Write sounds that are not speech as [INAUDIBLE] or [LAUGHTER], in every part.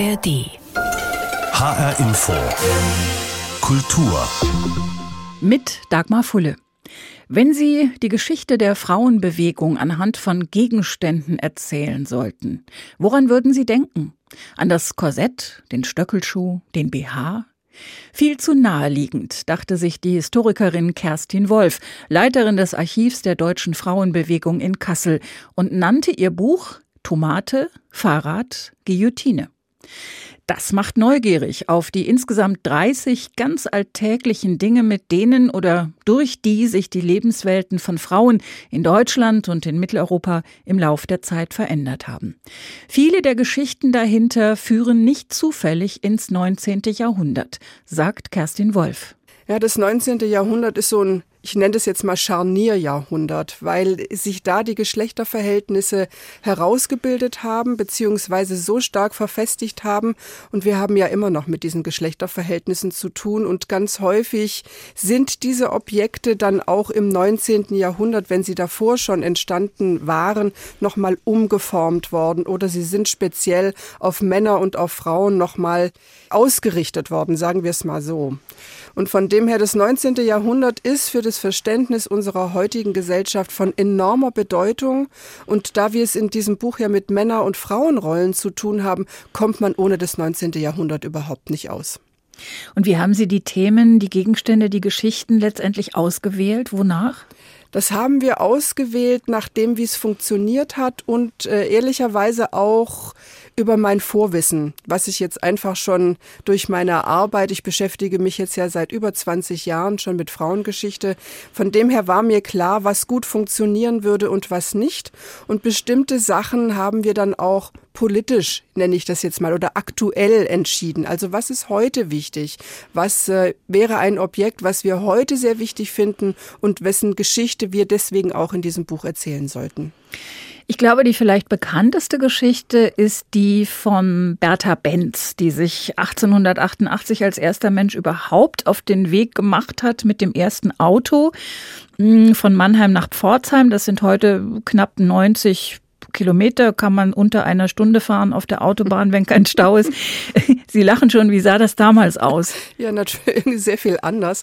ARD. HR Info. Kultur. Mit Dagmar Fulle. Wenn Sie die Geschichte der Frauenbewegung anhand von Gegenständen erzählen sollten, woran würden Sie denken? An das Korsett, den Stöckelschuh, den BH? Viel zu naheliegend, dachte sich die Historikerin Kerstin Wolf, Leiterin des Archivs der deutschen Frauenbewegung in Kassel, und nannte ihr Buch Tomate, Fahrrad, Guillotine. Das macht neugierig auf die insgesamt 30 ganz alltäglichen Dinge, mit denen oder durch die sich die Lebenswelten von Frauen in Deutschland und in Mitteleuropa im Lauf der Zeit verändert haben. Viele der Geschichten dahinter führen nicht zufällig ins 19. Jahrhundert, sagt Kerstin Wolf. Ja, das 19. Jahrhundert ist so ein ich nenne das jetzt mal Scharnierjahrhundert, weil sich da die Geschlechterverhältnisse herausgebildet haben, beziehungsweise so stark verfestigt haben. Und wir haben ja immer noch mit diesen Geschlechterverhältnissen zu tun. Und ganz häufig sind diese Objekte dann auch im 19. Jahrhundert, wenn sie davor schon entstanden waren, nochmal umgeformt worden oder sie sind speziell auf Männer und auf Frauen nochmal ausgerichtet worden, sagen wir es mal so. Und von dem her, das 19. Jahrhundert ist für das Verständnis unserer heutigen Gesellschaft von enormer Bedeutung. Und da wir es in diesem Buch ja mit Männer- und Frauenrollen zu tun haben, kommt man ohne das 19. Jahrhundert überhaupt nicht aus. Und wie haben Sie die Themen, die Gegenstände, die Geschichten letztendlich ausgewählt? Wonach? Das haben wir ausgewählt, nachdem wie es funktioniert hat und äh, ehrlicherweise auch über mein Vorwissen, was ich jetzt einfach schon durch meine Arbeit, ich beschäftige mich jetzt ja seit über 20 Jahren schon mit Frauengeschichte, von dem her war mir klar, was gut funktionieren würde und was nicht. Und bestimmte Sachen haben wir dann auch politisch, nenne ich das jetzt mal, oder aktuell entschieden. Also was ist heute wichtig? Was äh, wäre ein Objekt, was wir heute sehr wichtig finden und wessen Geschichte wir deswegen auch in diesem Buch erzählen sollten? Ich glaube, die vielleicht bekannteste Geschichte ist die von Bertha Benz, die sich 1888 als erster Mensch überhaupt auf den Weg gemacht hat mit dem ersten Auto hm, von Mannheim nach Pforzheim. Das sind heute knapp 90 Kilometer kann man unter einer Stunde fahren auf der Autobahn, wenn kein Stau ist. [LAUGHS] Sie lachen schon, wie sah das damals aus? Ja, natürlich sehr viel anders.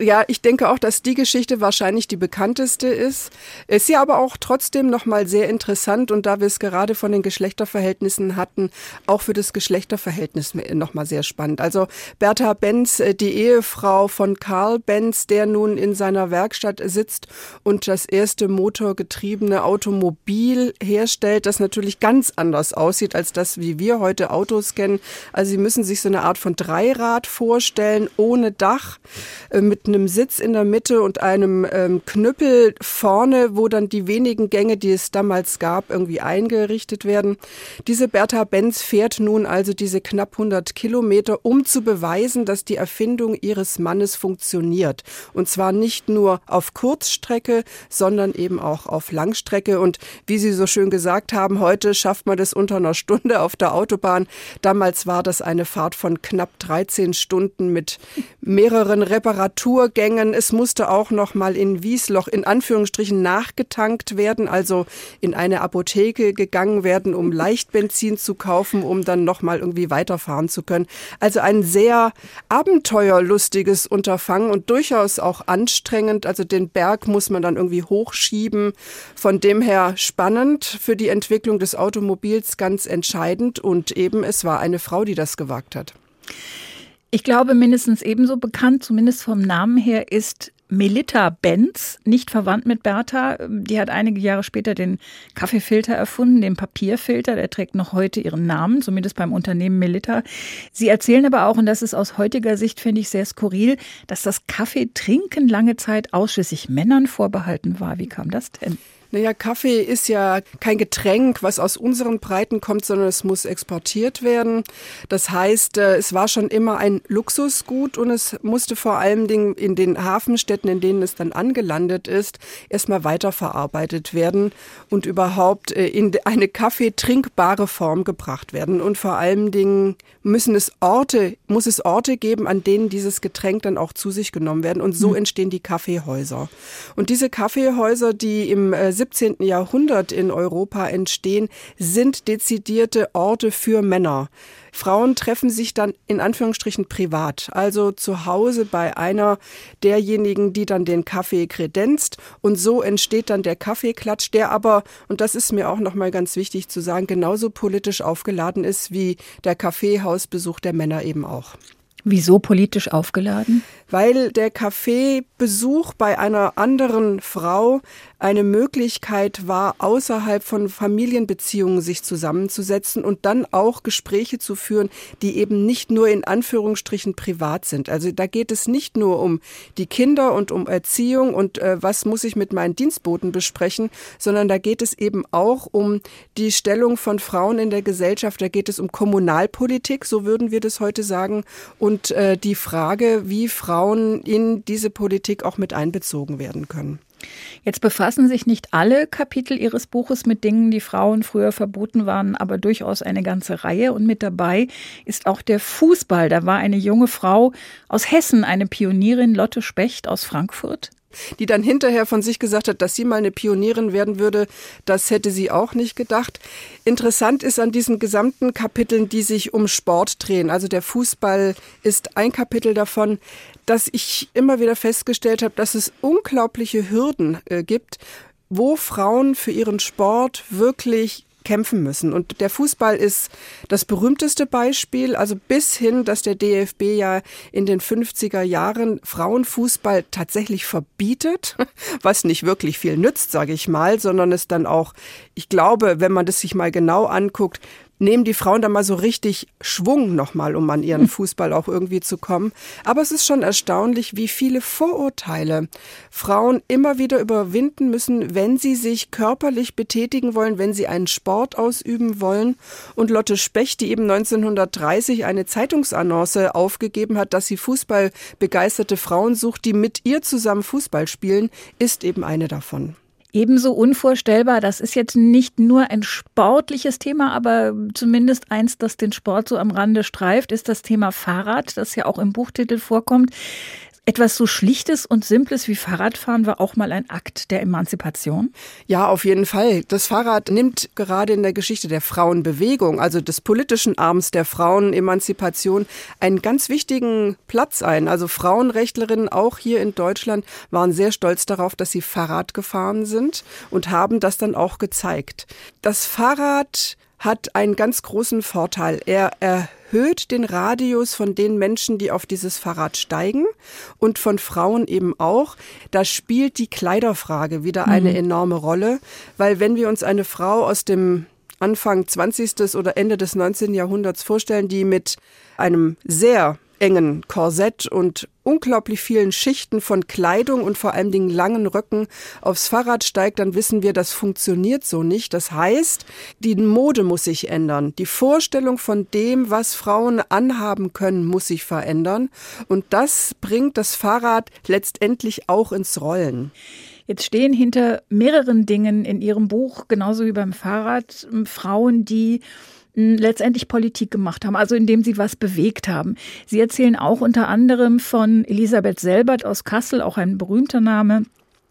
Ja, ich denke auch, dass die Geschichte wahrscheinlich die bekannteste ist. Ist ja aber auch trotzdem nochmal sehr interessant und da wir es gerade von den Geschlechterverhältnissen hatten, auch für das Geschlechterverhältnis nochmal sehr spannend. Also Bertha Benz, äh, die Ehefrau von Karl Benz, der nun in seiner Werkstatt sitzt und das erste motorgetriebene Automobil herstellt, das natürlich ganz anders aussieht als das, wie wir heute Autos kennen. Also Sie müssen sich so eine Art von Dreirad vorstellen, ohne Dach, äh, mit einem Sitz in der Mitte und einem ähm, Knüppel vorne, wo dann die wenigen Gänge, die es damals gab, irgendwie eingerichtet werden. Diese Bertha Benz fährt nun also diese knapp 100 Kilometer, um zu beweisen, dass die Erfindung ihres Mannes funktioniert. Und zwar nicht nur auf Kurzstrecke, sondern eben auch auf Langstrecke. Und wie Sie so schön gesagt haben, heute schafft man das unter einer Stunde auf der Autobahn. Damals war das eine Fahrt von knapp 13 Stunden mit mehreren Reparaturgängen. Es musste auch noch mal in Wiesloch in Anführungsstrichen nachgetankt werden, also in eine Apotheke gegangen werden, um Leichtbenzin zu kaufen, um dann noch mal irgendwie weiterfahren zu können. Also ein sehr abenteuerlustiges Unterfangen und durchaus auch anstrengend. Also den Berg muss man dann irgendwie hochschieben. Von dem her spannend für die Entwicklung des Automobils ganz entscheidend und eben es war eine Frau, die das gewagt hat. Ich glaube, mindestens ebenso bekannt, zumindest vom Namen her, ist Melita Benz, nicht verwandt mit Bertha. Die hat einige Jahre später den Kaffeefilter erfunden, den Papierfilter. Der trägt noch heute ihren Namen, zumindest beim Unternehmen Melita. Sie erzählen aber auch, und das ist aus heutiger Sicht, finde ich, sehr skurril, dass das Kaffeetrinken lange Zeit ausschließlich Männern vorbehalten war. Wie kam das denn? Naja, Kaffee ist ja kein Getränk, was aus unseren Breiten kommt, sondern es muss exportiert werden. Das heißt, äh, es war schon immer ein Luxusgut und es musste vor allen Dingen in den Hafenstädten, in denen es dann angelandet ist, erstmal weiterverarbeitet werden und überhaupt äh, in eine kaffeetrinkbare Form gebracht werden. Und vor allen Dingen müssen es Orte, muss es Orte geben, an denen dieses Getränk dann auch zu sich genommen werden. Und so mhm. entstehen die Kaffeehäuser. Und diese Kaffeehäuser, die im äh, 17. Jahrhundert in Europa entstehen, sind dezidierte Orte für Männer. Frauen treffen sich dann in Anführungsstrichen privat, also zu Hause bei einer derjenigen, die dann den Kaffee kredenzt und so entsteht dann der Kaffeeklatsch, der aber und das ist mir auch noch mal ganz wichtig zu sagen, genauso politisch aufgeladen ist wie der Kaffeehausbesuch der Männer eben auch. Wieso politisch aufgeladen? Weil der Kaffeebesuch bei einer anderen Frau eine Möglichkeit war, außerhalb von Familienbeziehungen sich zusammenzusetzen und dann auch Gespräche zu führen, die eben nicht nur in Anführungsstrichen privat sind. Also da geht es nicht nur um die Kinder und um Erziehung und äh, was muss ich mit meinen Dienstboten besprechen, sondern da geht es eben auch um die Stellung von Frauen in der Gesellschaft. Da geht es um Kommunalpolitik, so würden wir das heute sagen, und äh, die Frage, wie Frauen in diese Politik auch mit einbezogen werden können. Jetzt befassen sich nicht alle Kapitel Ihres Buches mit Dingen, die Frauen früher verboten waren, aber durchaus eine ganze Reihe. Und mit dabei ist auch der Fußball. Da war eine junge Frau aus Hessen, eine Pionierin, Lotte Specht aus Frankfurt die dann hinterher von sich gesagt hat, dass sie mal eine Pionierin werden würde, das hätte sie auch nicht gedacht. Interessant ist an diesen gesamten Kapiteln, die sich um Sport drehen. Also der Fußball ist ein Kapitel davon dass ich immer wieder festgestellt habe, dass es unglaubliche Hürden äh, gibt, wo Frauen für ihren Sport wirklich kämpfen müssen. Und der Fußball ist das berühmteste Beispiel, also bis hin, dass der DFB ja in den 50er Jahren Frauenfußball tatsächlich verbietet, [LAUGHS] was nicht wirklich viel nützt, sage ich mal, sondern es dann auch, ich glaube, wenn man das sich mal genau anguckt, nehmen die Frauen da mal so richtig Schwung nochmal, um an ihren hm. Fußball auch irgendwie zu kommen. Aber es ist schon erstaunlich, wie viele Vorurteile Frauen immer wieder überwinden müssen, wenn sie sich körperlich betätigen wollen, wenn sie einen Sport ausüben wollen. Und Lotte Specht, die eben 1930 eine Zeitungsannonce aufgegeben hat, dass sie Fußballbegeisterte Frauen sucht, die mit ihr zusammen Fußball spielen, ist eben eine davon. Ebenso unvorstellbar, das ist jetzt nicht nur ein sportliches Thema, aber zumindest eins, das den Sport so am Rande streift, ist das Thema Fahrrad, das ja auch im Buchtitel vorkommt. Etwas so Schlichtes und Simples wie Fahrradfahren war auch mal ein Akt der Emanzipation? Ja, auf jeden Fall. Das Fahrrad nimmt gerade in der Geschichte der Frauenbewegung, also des politischen Arms der Frauenemanzipation, einen ganz wichtigen Platz ein. Also Frauenrechtlerinnen auch hier in Deutschland waren sehr stolz darauf, dass sie Fahrrad gefahren sind und haben das dann auch gezeigt. Das Fahrrad hat einen ganz großen Vorteil. Er erhöht den Radius von den Menschen, die auf dieses Fahrrad steigen und von Frauen eben auch. Da spielt die Kleiderfrage wieder eine mhm. enorme Rolle, weil wenn wir uns eine Frau aus dem Anfang 20. oder Ende des 19. Jahrhunderts vorstellen, die mit einem sehr engen Korsett und unglaublich vielen Schichten von Kleidung und vor allen Dingen langen Röcken aufs Fahrrad steigt, dann wissen wir, das funktioniert so nicht. Das heißt, die Mode muss sich ändern. Die Vorstellung von dem, was Frauen anhaben können, muss sich verändern. Und das bringt das Fahrrad letztendlich auch ins Rollen. Jetzt stehen hinter mehreren Dingen in Ihrem Buch, genauso wie beim Fahrrad, Frauen, die letztendlich Politik gemacht haben, also indem sie was bewegt haben. Sie erzählen auch unter anderem von Elisabeth Selbert aus Kassel, auch ein berühmter Name,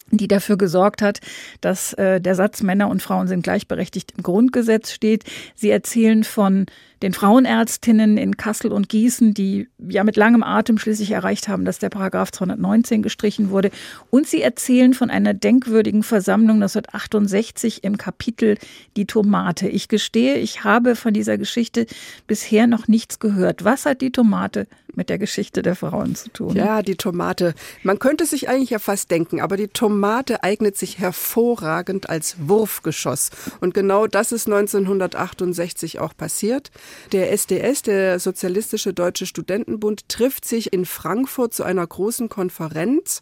die dafür gesorgt hat, dass äh, der Satz Männer und Frauen sind gleichberechtigt im Grundgesetz steht. Sie erzählen von den Frauenärztinnen in Kassel und Gießen, die ja mit langem Atem schließlich erreicht haben, dass der Paragraph 219 gestrichen wurde. Und sie erzählen von einer denkwürdigen Versammlung 1968 im Kapitel Die Tomate. Ich gestehe, ich habe von dieser Geschichte bisher noch nichts gehört. Was hat die Tomate mit der Geschichte der Frauen zu tun? Ja, die Tomate. Man könnte sich eigentlich ja fast denken, aber die Tomate eignet sich hervorragend als Wurfgeschoss. Und genau das ist 1968 auch passiert. Der SDS, der Sozialistische Deutsche Studentenbund, trifft sich in Frankfurt zu einer großen Konferenz.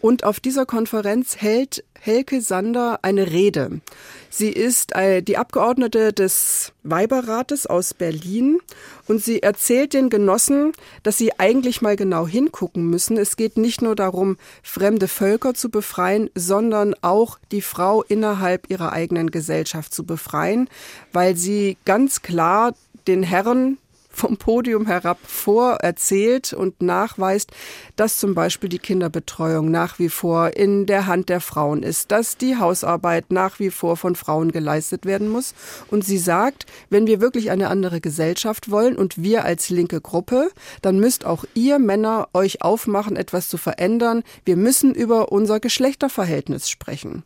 Und auf dieser Konferenz hält Helke Sander eine Rede. Sie ist äh, die Abgeordnete des Weiberrates aus Berlin und sie erzählt den Genossen, dass sie eigentlich mal genau hingucken müssen. Es geht nicht nur darum, fremde Völker zu befreien, sondern auch die Frau innerhalb ihrer eigenen Gesellschaft zu befreien, weil sie ganz klar den Herren vom Podium herab vorerzählt und nachweist, dass zum Beispiel die Kinderbetreuung nach wie vor in der Hand der Frauen ist, dass die Hausarbeit nach wie vor von Frauen geleistet werden muss. Und sie sagt, wenn wir wirklich eine andere Gesellschaft wollen und wir als linke Gruppe, dann müsst auch ihr Männer euch aufmachen, etwas zu verändern. Wir müssen über unser Geschlechterverhältnis sprechen.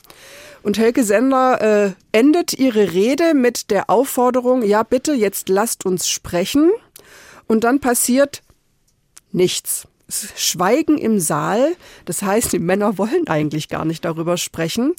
Und Helge Sender äh, endet ihre Rede mit der Aufforderung, ja bitte, jetzt lasst uns sprechen. Und dann passiert nichts. Schweigen im Saal, das heißt, die Männer wollen eigentlich gar nicht darüber sprechen.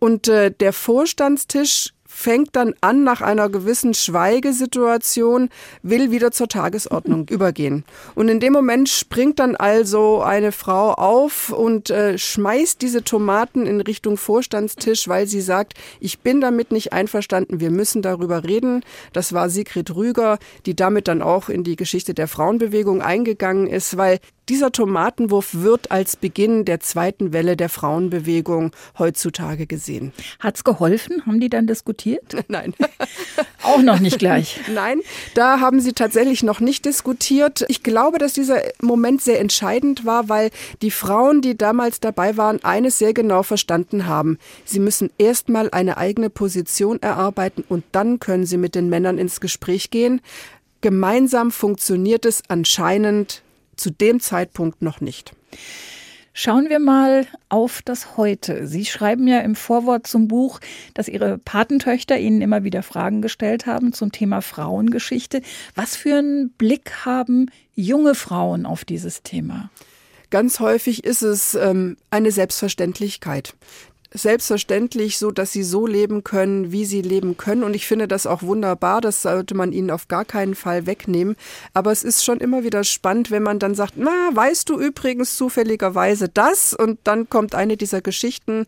Und äh, der Vorstandstisch fängt dann an, nach einer gewissen Schweigesituation, will wieder zur Tagesordnung [LAUGHS] übergehen. Und in dem Moment springt dann also eine Frau auf und äh, schmeißt diese Tomaten in Richtung Vorstandstisch, weil sie sagt, ich bin damit nicht einverstanden, wir müssen darüber reden. Das war Sigrid Rüger, die damit dann auch in die Geschichte der Frauenbewegung eingegangen ist, weil dieser Tomatenwurf wird als Beginn der zweiten Welle der Frauenbewegung heutzutage gesehen. Hat's geholfen? Haben die dann diskutiert? [LAUGHS] Nein. [LAUGHS] Auch noch nicht gleich. Nein, da haben sie tatsächlich noch nicht diskutiert. Ich glaube, dass dieser Moment sehr entscheidend war, weil die Frauen, die damals dabei waren, eines sehr genau verstanden haben. Sie müssen erstmal eine eigene Position erarbeiten und dann können sie mit den Männern ins Gespräch gehen. Gemeinsam funktioniert es anscheinend zu dem Zeitpunkt noch nicht. Schauen wir mal auf das Heute. Sie schreiben ja im Vorwort zum Buch, dass Ihre Patentöchter Ihnen immer wieder Fragen gestellt haben zum Thema Frauengeschichte. Was für einen Blick haben junge Frauen auf dieses Thema? Ganz häufig ist es ähm, eine Selbstverständlichkeit selbstverständlich so, dass sie so leben können, wie sie leben können. Und ich finde das auch wunderbar. Das sollte man ihnen auf gar keinen Fall wegnehmen. Aber es ist schon immer wieder spannend, wenn man dann sagt, na, weißt du übrigens zufälligerweise das? Und dann kommt eine dieser Geschichten,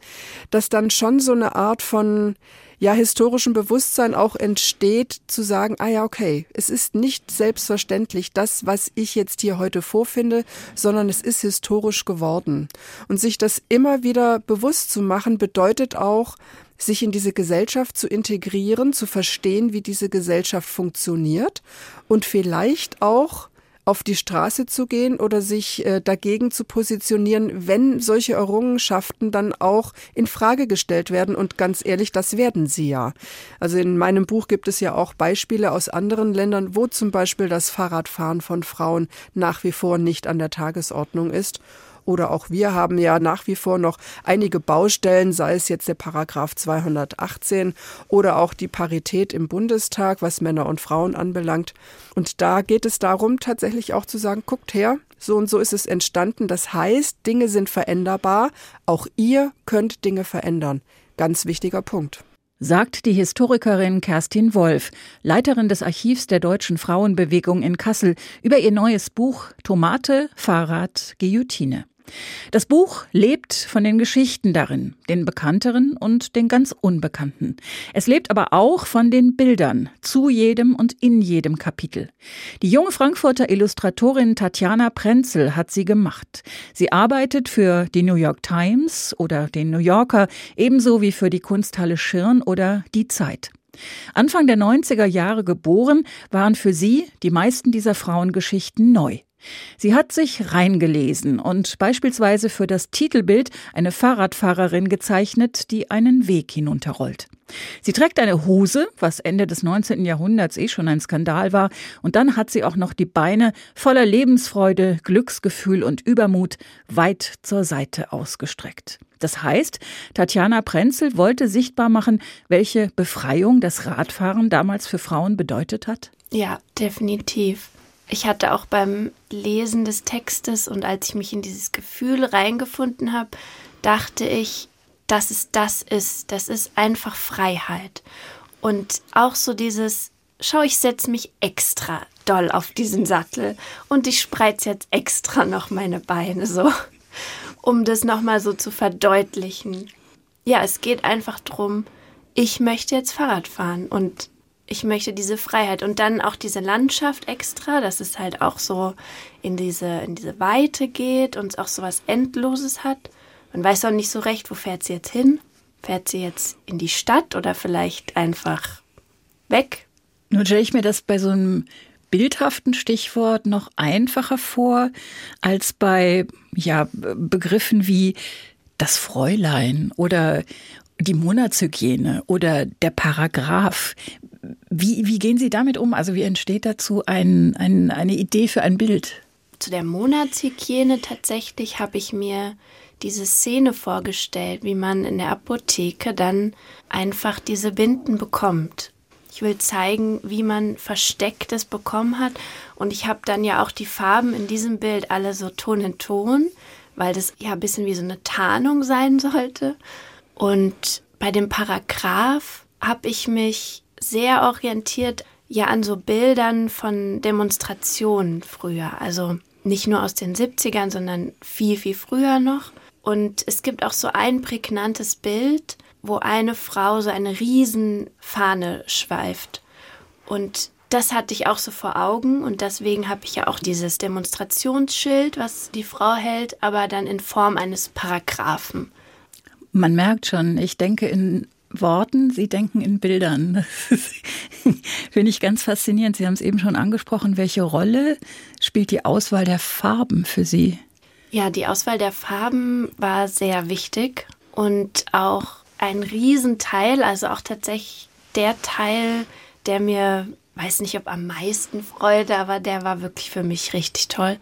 dass dann schon so eine Art von, ja historischem Bewusstsein auch entsteht, zu sagen, ah ja, okay, es ist nicht selbstverständlich das, was ich jetzt hier heute vorfinde, sondern es ist historisch geworden. Und sich das immer wieder bewusst zu machen, bedeutet auch, sich in diese Gesellschaft zu integrieren, zu verstehen, wie diese Gesellschaft funktioniert und vielleicht auch auf die Straße zu gehen oder sich äh, dagegen zu positionieren, wenn solche Errungenschaften dann auch in Frage gestellt werden. Und ganz ehrlich, das werden sie ja. Also in meinem Buch gibt es ja auch Beispiele aus anderen Ländern, wo zum Beispiel das Fahrradfahren von Frauen nach wie vor nicht an der Tagesordnung ist. Oder auch wir haben ja nach wie vor noch einige Baustellen, sei es jetzt der Paragraph 218 oder auch die Parität im Bundestag, was Männer und Frauen anbelangt. Und da geht es darum, tatsächlich auch zu sagen, guckt her, so und so ist es entstanden. Das heißt, Dinge sind veränderbar. Auch ihr könnt Dinge verändern. Ganz wichtiger Punkt sagt die Historikerin Kerstin Wolf, Leiterin des Archivs der deutschen Frauenbewegung in Kassel, über ihr neues Buch Tomate, Fahrrad, Guillotine. Das Buch lebt von den Geschichten darin, den bekannteren und den ganz unbekannten. Es lebt aber auch von den Bildern zu jedem und in jedem Kapitel. Die junge Frankfurter Illustratorin Tatjana Prenzel hat sie gemacht. Sie arbeitet für die New York Times oder den New Yorker ebenso wie für die Kunsthalle Schirn oder die Zeit. Anfang der 90er Jahre geboren, waren für sie die meisten dieser Frauengeschichten neu. Sie hat sich reingelesen und beispielsweise für das Titelbild eine Fahrradfahrerin gezeichnet, die einen Weg hinunterrollt. Sie trägt eine Hose, was Ende des 19. Jahrhunderts eh schon ein Skandal war, und dann hat sie auch noch die Beine voller Lebensfreude, Glücksgefühl und Übermut weit zur Seite ausgestreckt. Das heißt, Tatjana Prenzel wollte sichtbar machen, welche Befreiung das Radfahren damals für Frauen bedeutet hat? Ja, definitiv ich hatte auch beim Lesen des Textes und als ich mich in dieses Gefühl reingefunden habe, dachte ich, dass es das ist. Das ist einfach Freiheit. Und auch so dieses, schau, ich setze mich extra doll auf diesen Sattel und ich spreiz jetzt extra noch meine Beine so, um das nochmal so zu verdeutlichen. Ja, es geht einfach drum, ich möchte jetzt Fahrrad fahren und ich möchte diese Freiheit und dann auch diese Landschaft extra, dass es halt auch so in diese, in diese Weite geht und auch so was Endloses hat. Man weiß auch nicht so recht, wo fährt sie jetzt hin? Fährt sie jetzt in die Stadt oder vielleicht einfach weg? Nun stelle ich mir das bei so einem bildhaften Stichwort noch einfacher vor als bei ja, Begriffen wie das Fräulein oder die Monatshygiene oder der Paragraph. Wie, wie gehen Sie damit um? Also wie entsteht dazu ein, ein, eine Idee für ein Bild? Zu der Monatshygiene tatsächlich habe ich mir diese Szene vorgestellt, wie man in der Apotheke dann einfach diese Binden bekommt. Ich will zeigen, wie man Verstecktes bekommen hat. Und ich habe dann ja auch die Farben in diesem Bild alle so Ton in Ton, weil das ja ein bisschen wie so eine Tarnung sein sollte. Und bei dem Paragraph habe ich mich sehr orientiert ja an so Bildern von Demonstrationen früher. Also nicht nur aus den 70ern, sondern viel, viel früher noch. Und es gibt auch so ein prägnantes Bild, wo eine Frau so eine Riesenfahne schweift. Und das hatte ich auch so vor Augen und deswegen habe ich ja auch dieses Demonstrationsschild, was die Frau hält, aber dann in Form eines Paragraphen. Man merkt schon, ich denke in Worten, Sie denken in Bildern. [LAUGHS] Finde ich ganz faszinierend. Sie haben es eben schon angesprochen. Welche Rolle spielt die Auswahl der Farben für Sie? Ja, die Auswahl der Farben war sehr wichtig und auch ein Riesenteil, also auch tatsächlich der Teil, der mir, weiß nicht, ob am meisten Freude, aber der war wirklich für mich richtig toll.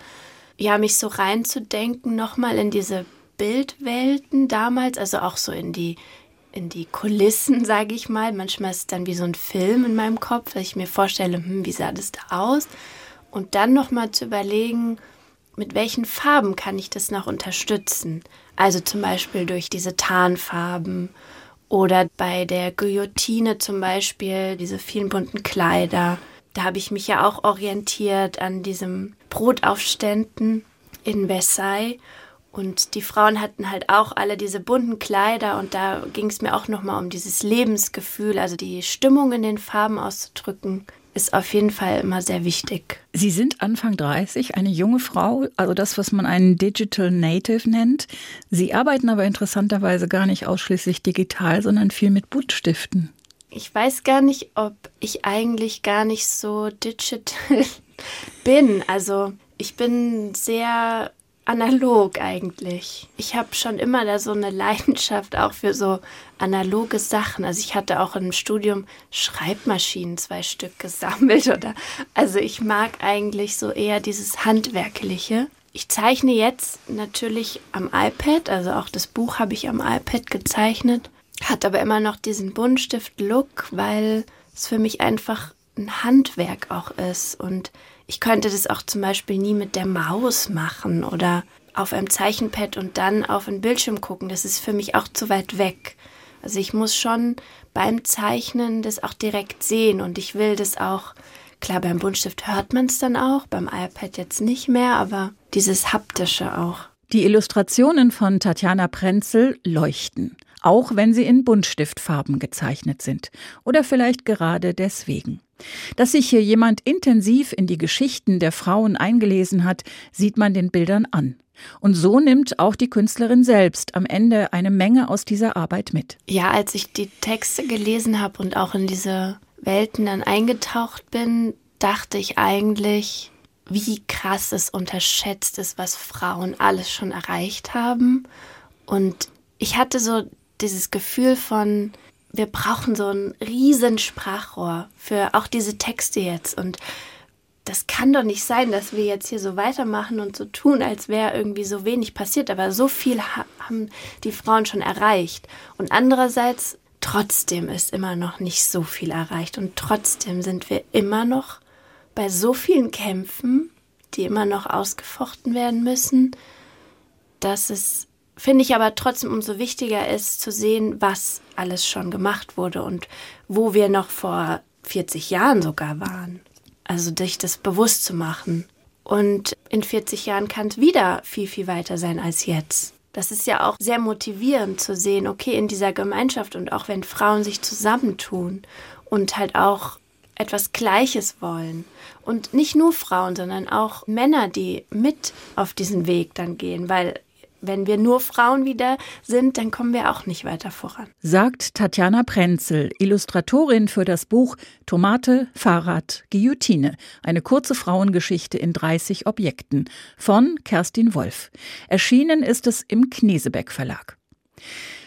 Ja, mich so reinzudenken, nochmal in diese Bildwelten damals, also auch so in die, in die Kulissen, sage ich mal. Manchmal ist es dann wie so ein Film in meinem Kopf, weil ich mir vorstelle, hm, wie sah das da aus? Und dann nochmal zu überlegen, mit welchen Farben kann ich das noch unterstützen? Also zum Beispiel durch diese Tarnfarben oder bei der Guillotine zum Beispiel diese vielen bunten Kleider. Da habe ich mich ja auch orientiert an diesem Brotaufständen in Versailles. Und die Frauen hatten halt auch alle diese bunten Kleider und da ging es mir auch nochmal um dieses Lebensgefühl, also die Stimmung in den Farben auszudrücken ist auf jeden Fall immer sehr wichtig. Sie sind Anfang 30, eine junge Frau, also das, was man einen Digital Native nennt. Sie arbeiten aber interessanterweise gar nicht ausschließlich digital, sondern viel mit Buntstiften. Ich weiß gar nicht, ob ich eigentlich gar nicht so digital [LAUGHS] bin. Also ich bin sehr analog eigentlich. Ich habe schon immer da so eine [LAUGHS] Leidenschaft auch für so analoge Sachen. Also ich hatte auch im Studium Schreibmaschinen zwei Stück gesammelt oder also ich mag eigentlich so eher dieses handwerkliche. Ich zeichne jetzt natürlich am iPad, also auch das Buch habe ich am iPad gezeichnet, hat aber immer noch diesen Buntstift-Look, weil es für mich einfach ein Handwerk auch ist und ich könnte das auch zum Beispiel nie mit der Maus machen oder auf einem Zeichenpad und dann auf einen Bildschirm gucken. Das ist für mich auch zu weit weg. Also ich muss schon beim Zeichnen das auch direkt sehen und ich will das auch, klar, beim Buntstift hört man es dann auch, beim iPad jetzt nicht mehr, aber dieses haptische auch. Die Illustrationen von Tatjana Prenzel leuchten, auch wenn sie in Buntstiftfarben gezeichnet sind. Oder vielleicht gerade deswegen. Dass sich hier jemand intensiv in die Geschichten der Frauen eingelesen hat, sieht man den Bildern an. Und so nimmt auch die Künstlerin selbst am Ende eine Menge aus dieser Arbeit mit. Ja, als ich die Texte gelesen habe und auch in diese Welten dann eingetaucht bin, dachte ich eigentlich, wie krass es unterschätzt ist, was Frauen alles schon erreicht haben. Und ich hatte so dieses Gefühl von, wir brauchen so ein riesen Sprachrohr für auch diese Texte jetzt. Und das kann doch nicht sein, dass wir jetzt hier so weitermachen und so tun, als wäre irgendwie so wenig passiert. Aber so viel haben die Frauen schon erreicht. Und andererseits, trotzdem ist immer noch nicht so viel erreicht. Und trotzdem sind wir immer noch bei so vielen Kämpfen, die immer noch ausgefochten werden müssen, dass es finde ich aber trotzdem umso wichtiger ist zu sehen, was alles schon gemacht wurde und wo wir noch vor 40 Jahren sogar waren. Also dich das bewusst zu machen. Und in 40 Jahren kann es wieder viel, viel weiter sein als jetzt. Das ist ja auch sehr motivierend zu sehen, okay, in dieser Gemeinschaft und auch wenn Frauen sich zusammentun und halt auch etwas Gleiches wollen. Und nicht nur Frauen, sondern auch Männer, die mit auf diesen Weg dann gehen, weil wenn wir nur Frauen wieder sind, dann kommen wir auch nicht weiter voran. Sagt Tatjana Prenzel, Illustratorin für das Buch Tomate, Fahrrad, Guillotine. Eine kurze Frauengeschichte in 30 Objekten von Kerstin Wolf. Erschienen ist es im Knesebeck Verlag.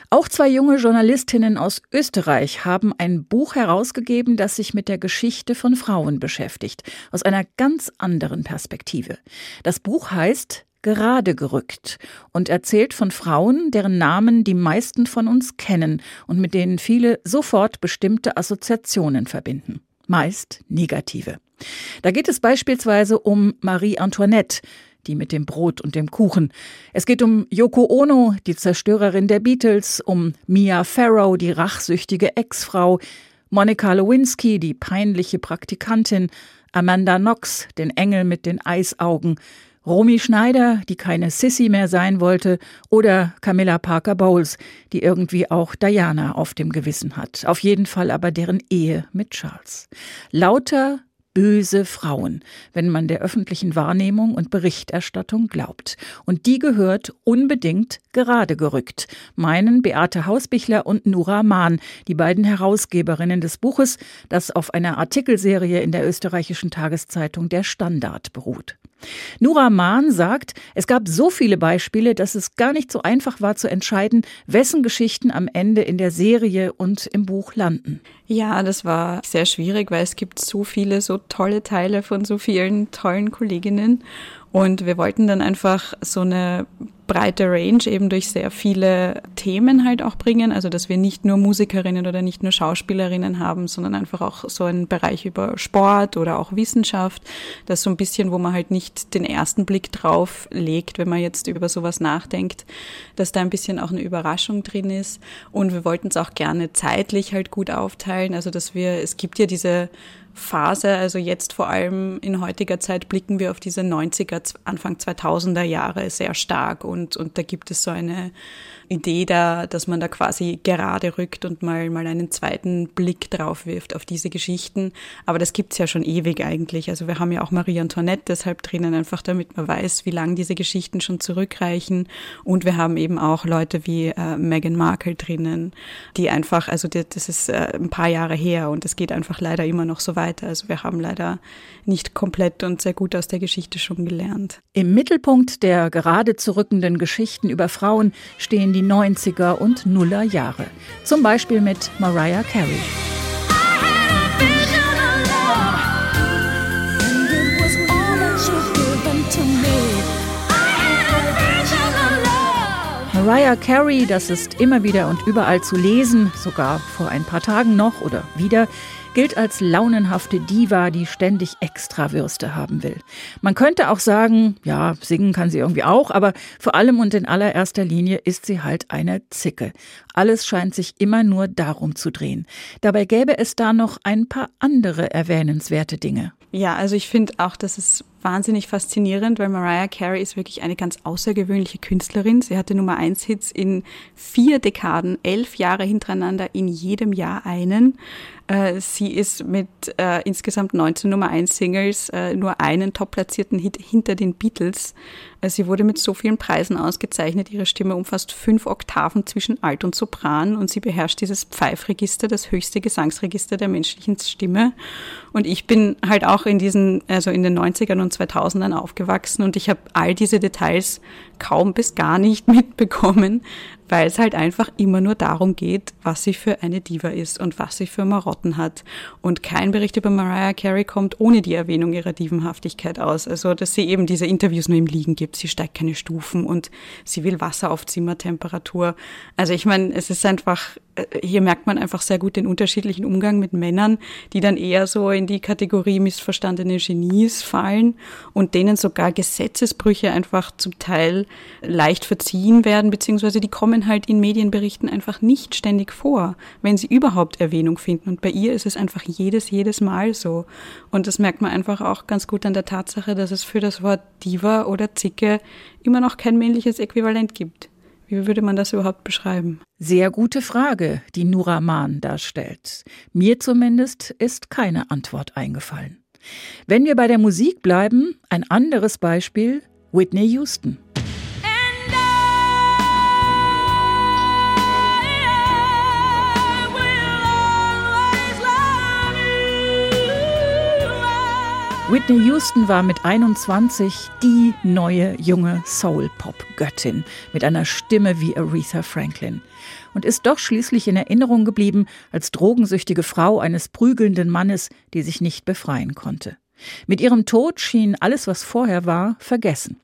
Auch zwei junge Journalistinnen aus Österreich haben ein Buch herausgegeben, das sich mit der Geschichte von Frauen beschäftigt, aus einer ganz anderen Perspektive. Das Buch heißt Gerade gerückt und erzählt von Frauen, deren Namen die meisten von uns kennen und mit denen viele sofort bestimmte Assoziationen verbinden, meist negative. Da geht es beispielsweise um Marie Antoinette, die mit dem Brot und dem Kuchen. Es geht um Yoko Ono, die Zerstörerin der Beatles, um Mia Farrow, die rachsüchtige Ex-Frau, Monica Lewinsky, die peinliche Praktikantin, Amanda Knox, den Engel mit den Eisaugen, Romy Schneider, die keine Sissy mehr sein wollte, oder Camilla Parker Bowles, die irgendwie auch Diana auf dem Gewissen hat. Auf jeden Fall aber deren Ehe mit Charles. Lauter böse Frauen, wenn man der öffentlichen Wahrnehmung und Berichterstattung glaubt. Und die gehört unbedingt gerade gerückt, meinen Beate Hausbichler und Nura Mahn, die beiden Herausgeberinnen des Buches, das auf einer Artikelserie in der österreichischen Tageszeitung Der Standard beruht. Nura Mahn sagt, es gab so viele Beispiele, dass es gar nicht so einfach war zu entscheiden, wessen Geschichten am Ende in der Serie und im Buch landen. Ja, das war sehr schwierig, weil es gibt so viele, so tolle Teile von so vielen tollen Kolleginnen. Und wir wollten dann einfach so eine breite Range eben durch sehr viele Themen halt auch bringen. Also, dass wir nicht nur Musikerinnen oder nicht nur Schauspielerinnen haben, sondern einfach auch so einen Bereich über Sport oder auch Wissenschaft. Das so ein bisschen, wo man halt nicht den ersten Blick drauf legt, wenn man jetzt über sowas nachdenkt, dass da ein bisschen auch eine Überraschung drin ist. Und wir wollten es auch gerne zeitlich halt gut aufteilen. Also, dass wir, es gibt ja diese Phase, also jetzt vor allem in heutiger Zeit blicken wir auf diese 90er, Anfang 2000er Jahre sehr stark und, und da gibt es so eine Idee da, dass man da quasi gerade rückt und mal, mal einen zweiten Blick drauf wirft auf diese Geschichten. Aber das gibt's ja schon ewig eigentlich. Also wir haben ja auch Marie Antoinette deshalb drinnen, einfach damit man weiß, wie lang diese Geschichten schon zurückreichen. Und wir haben eben auch Leute wie äh, Meghan Markle drinnen, die einfach, also die, das ist äh, ein paar Jahre her und es geht einfach leider immer noch so weiter. Also wir haben leider nicht komplett und sehr gut aus der Geschichte schon gelernt. Im Mittelpunkt der gerade zurückenden Geschichten über Frauen stehen die 90er und Nuller Jahre. Zum Beispiel mit Mariah Carey. Mariah Carey, das ist immer wieder und überall zu lesen, sogar vor ein paar Tagen noch oder wieder, gilt als launenhafte Diva, die ständig Extrawürste haben will. Man könnte auch sagen, ja, singen kann sie irgendwie auch, aber vor allem und in allererster Linie ist sie halt eine Zicke. Alles scheint sich immer nur darum zu drehen. Dabei gäbe es da noch ein paar andere erwähnenswerte Dinge. Ja, also ich finde auch, dass es wahnsinnig faszinierend, weil Mariah Carey ist wirklich eine ganz außergewöhnliche Künstlerin. Sie hatte Nummer eins Hits in vier Dekaden, elf Jahre hintereinander, in jedem Jahr einen. Äh, sie ist mit äh, insgesamt 19 Nummer 1 Singles äh, nur einen top-platzierten Hit hinter den Beatles. Äh, sie wurde mit so vielen Preisen ausgezeichnet. Ihre Stimme umfasst fünf Oktaven zwischen Alt und Sopran und sie beherrscht dieses Pfeifregister, das höchste Gesangsregister der menschlichen Stimme. Und ich bin halt auch in diesen, also in den 90ern und 2000ern aufgewachsen und ich habe all diese Details kaum bis gar nicht [LAUGHS] mitbekommen, weil es halt einfach immer nur darum geht, was sie für eine Diva ist und was sie für Marotten hat. Und kein Bericht über Mariah Carey kommt ohne die Erwähnung ihrer Divenhaftigkeit aus. Also, dass sie eben diese Interviews nur im Liegen gibt. Sie steigt keine Stufen und sie will Wasser auf Zimmertemperatur. Also, ich meine, es ist einfach hier merkt man einfach sehr gut den unterschiedlichen Umgang mit Männern, die dann eher so in die Kategorie missverstandene Genies fallen und denen sogar Gesetzesbrüche einfach zum Teil leicht verziehen werden, beziehungsweise die kommen halt in Medienberichten einfach nicht ständig vor, wenn sie überhaupt Erwähnung finden. Und bei ihr ist es einfach jedes, jedes Mal so. Und das merkt man einfach auch ganz gut an der Tatsache, dass es für das Wort Diva oder Zicke immer noch kein männliches Äquivalent gibt. Wie würde man das überhaupt beschreiben? Sehr gute Frage, die Nura Mahn darstellt. Mir zumindest ist keine Antwort eingefallen. Wenn wir bei der Musik bleiben, ein anderes Beispiel, Whitney Houston. Whitney Houston war mit 21 die neue junge Soul-Pop-Göttin mit einer Stimme wie Aretha Franklin und ist doch schließlich in Erinnerung geblieben als drogensüchtige Frau eines prügelnden Mannes, die sich nicht befreien konnte. Mit ihrem Tod schien alles, was vorher war, vergessen.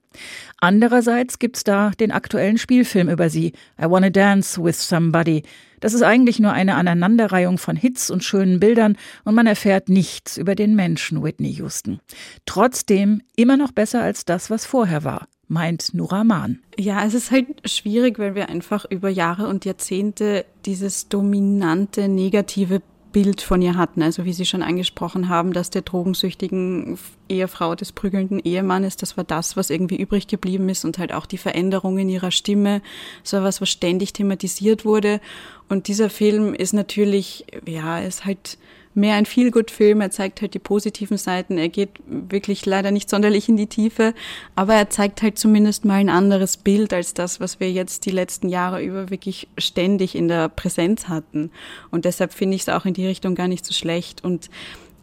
Andererseits gibt's da den aktuellen Spielfilm über sie, I Wanna Dance with Somebody. Das ist eigentlich nur eine Aneinanderreihung von Hits und schönen Bildern und man erfährt nichts über den Menschen Whitney Houston. Trotzdem immer noch besser als das, was vorher war meint Nuraman. Ja, es ist halt schwierig, weil wir einfach über Jahre und Jahrzehnte dieses dominante negative Bild von ihr hatten. Also wie Sie schon angesprochen haben, dass der drogensüchtigen Ehefrau des prügelnden Ehemannes, das war das, was irgendwie übrig geblieben ist und halt auch die Veränderung in ihrer Stimme, so was, was ständig thematisiert wurde. Und dieser Film ist natürlich, ja, ist halt mehr ein Feel-Good-Film. Er zeigt halt die positiven Seiten. Er geht wirklich leider nicht sonderlich in die Tiefe, aber er zeigt halt zumindest mal ein anderes Bild als das, was wir jetzt die letzten Jahre über wirklich ständig in der Präsenz hatten. Und deshalb finde ich es auch in die Richtung gar nicht so schlecht. Und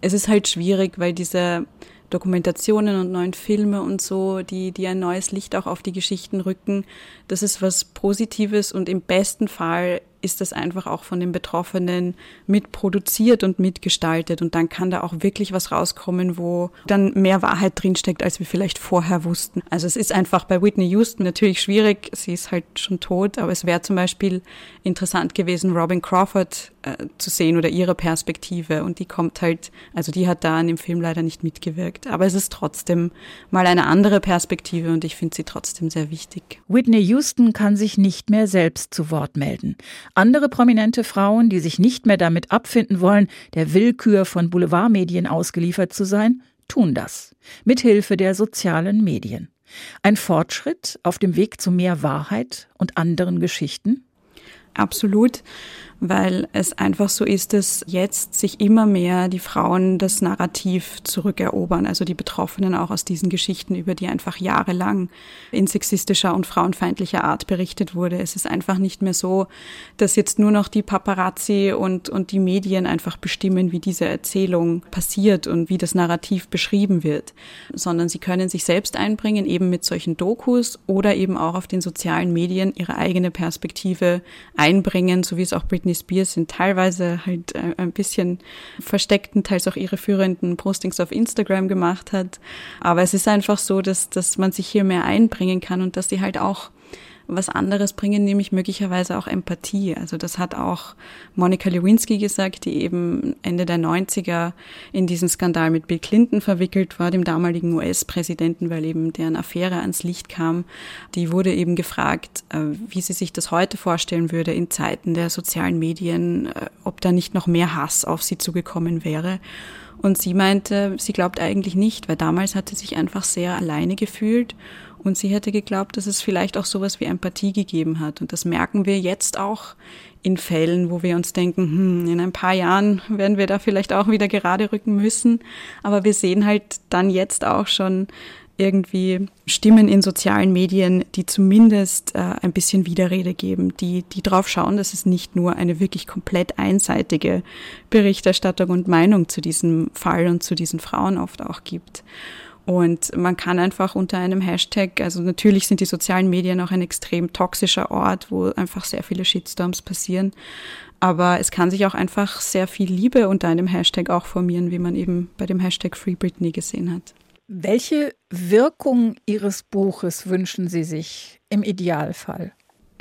es ist halt schwierig, weil diese Dokumentationen und neuen Filme und so, die, die ein neues Licht auch auf die Geschichten rücken. Das ist was Positives und im besten Fall ist das einfach auch von den Betroffenen mitproduziert und mitgestaltet. Und dann kann da auch wirklich was rauskommen, wo dann mehr Wahrheit drinsteckt, als wir vielleicht vorher wussten. Also es ist einfach bei Whitney Houston natürlich schwierig. Sie ist halt schon tot, aber es wäre zum Beispiel interessant gewesen, Robin Crawford äh, zu sehen oder ihre Perspektive. Und die kommt halt, also die hat da in dem Film leider nicht mitgewirkt. Aber es ist trotzdem mal eine andere Perspektive und ich finde sie trotzdem sehr wichtig. Whitney Houston kann sich nicht mehr selbst zu Wort melden. Andere prominente Frauen, die sich nicht mehr damit abfinden wollen, der Willkür von Boulevardmedien ausgeliefert zu sein, tun das. Mithilfe der sozialen Medien. Ein Fortschritt auf dem Weg zu mehr Wahrheit und anderen Geschichten? Absolut weil es einfach so ist, dass jetzt sich immer mehr die Frauen das Narrativ zurückerobern, also die Betroffenen auch aus diesen Geschichten, über die einfach jahrelang in sexistischer und frauenfeindlicher Art berichtet wurde. Es ist einfach nicht mehr so, dass jetzt nur noch die Paparazzi und, und die Medien einfach bestimmen, wie diese Erzählung passiert und wie das Narrativ beschrieben wird, sondern sie können sich selbst einbringen, eben mit solchen Dokus oder eben auch auf den sozialen Medien ihre eigene Perspektive einbringen, so wie es auch Britney Britney Spears sind teilweise halt äh, ein bisschen versteckten, teils auch ihre führenden Postings auf Instagram gemacht hat. Aber es ist einfach so, dass, dass man sich hier mehr einbringen kann und dass sie halt auch was anderes bringen, nämlich möglicherweise auch Empathie. Also das hat auch Monika Lewinsky gesagt, die eben Ende der 90er in diesen Skandal mit Bill Clinton verwickelt war, dem damaligen US-Präsidenten, weil eben deren Affäre ans Licht kam. Die wurde eben gefragt, äh, wie sie sich das heute vorstellen würde in Zeiten der sozialen Medien, äh, ob da nicht noch mehr Hass auf sie zugekommen wäre. Und sie meinte, sie glaubt eigentlich nicht, weil damals hat sie sich einfach sehr alleine gefühlt und sie hätte geglaubt, dass es vielleicht auch sowas wie Empathie gegeben hat. Und das merken wir jetzt auch in Fällen, wo wir uns denken, hm, in ein paar Jahren werden wir da vielleicht auch wieder gerade rücken müssen. Aber wir sehen halt dann jetzt auch schon irgendwie Stimmen in sozialen Medien, die zumindest äh, ein bisschen Widerrede geben, die, die drauf schauen, dass es nicht nur eine wirklich komplett einseitige Berichterstattung und Meinung zu diesem Fall und zu diesen Frauen oft auch gibt. Und man kann einfach unter einem Hashtag, also natürlich sind die sozialen Medien auch ein extrem toxischer Ort, wo einfach sehr viele Shitstorms passieren. Aber es kann sich auch einfach sehr viel Liebe unter einem Hashtag auch formieren, wie man eben bei dem Hashtag Free Britney gesehen hat. Welche Wirkung Ihres Buches wünschen Sie sich im Idealfall?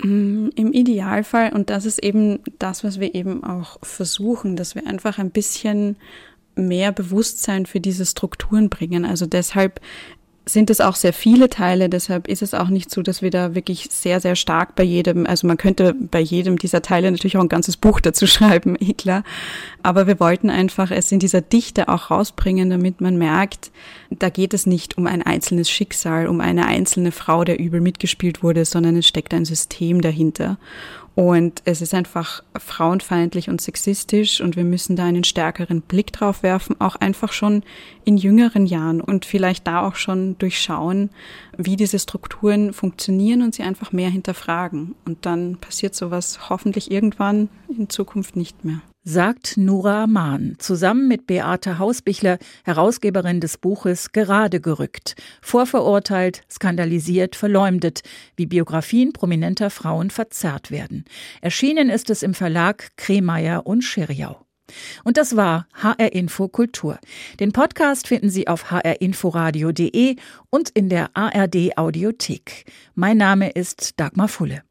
Mm, Im Idealfall, und das ist eben das, was wir eben auch versuchen, dass wir einfach ein bisschen mehr Bewusstsein für diese Strukturen bringen. Also deshalb sind es auch sehr viele Teile, deshalb ist es auch nicht so, dass wir da wirklich sehr, sehr stark bei jedem, also man könnte bei jedem dieser Teile natürlich auch ein ganzes Buch dazu [LAUGHS] schreiben, eh klar. Aber wir wollten einfach es in dieser Dichte auch rausbringen, damit man merkt, da geht es nicht um ein einzelnes Schicksal, um eine einzelne Frau, der übel mitgespielt wurde, sondern es steckt ein System dahinter. Und es ist einfach frauenfeindlich und sexistisch und wir müssen da einen stärkeren Blick drauf werfen, auch einfach schon in jüngeren Jahren und vielleicht da auch schon durchschauen, wie diese Strukturen funktionieren und sie einfach mehr hinterfragen. Und dann passiert sowas hoffentlich irgendwann in Zukunft nicht mehr. Sagt Nura Mahn, zusammen mit Beate Hausbichler, Herausgeberin des Buches Gerade gerückt, vorverurteilt, skandalisiert, verleumdet, wie Biografien prominenter Frauen verzerrt werden. Erschienen ist es im Verlag Kremeyer und Scheriau. Und das war HR Info Kultur. Den Podcast finden Sie auf hrinforadio.de und in der ARD Audiothek. Mein Name ist Dagmar Fulle.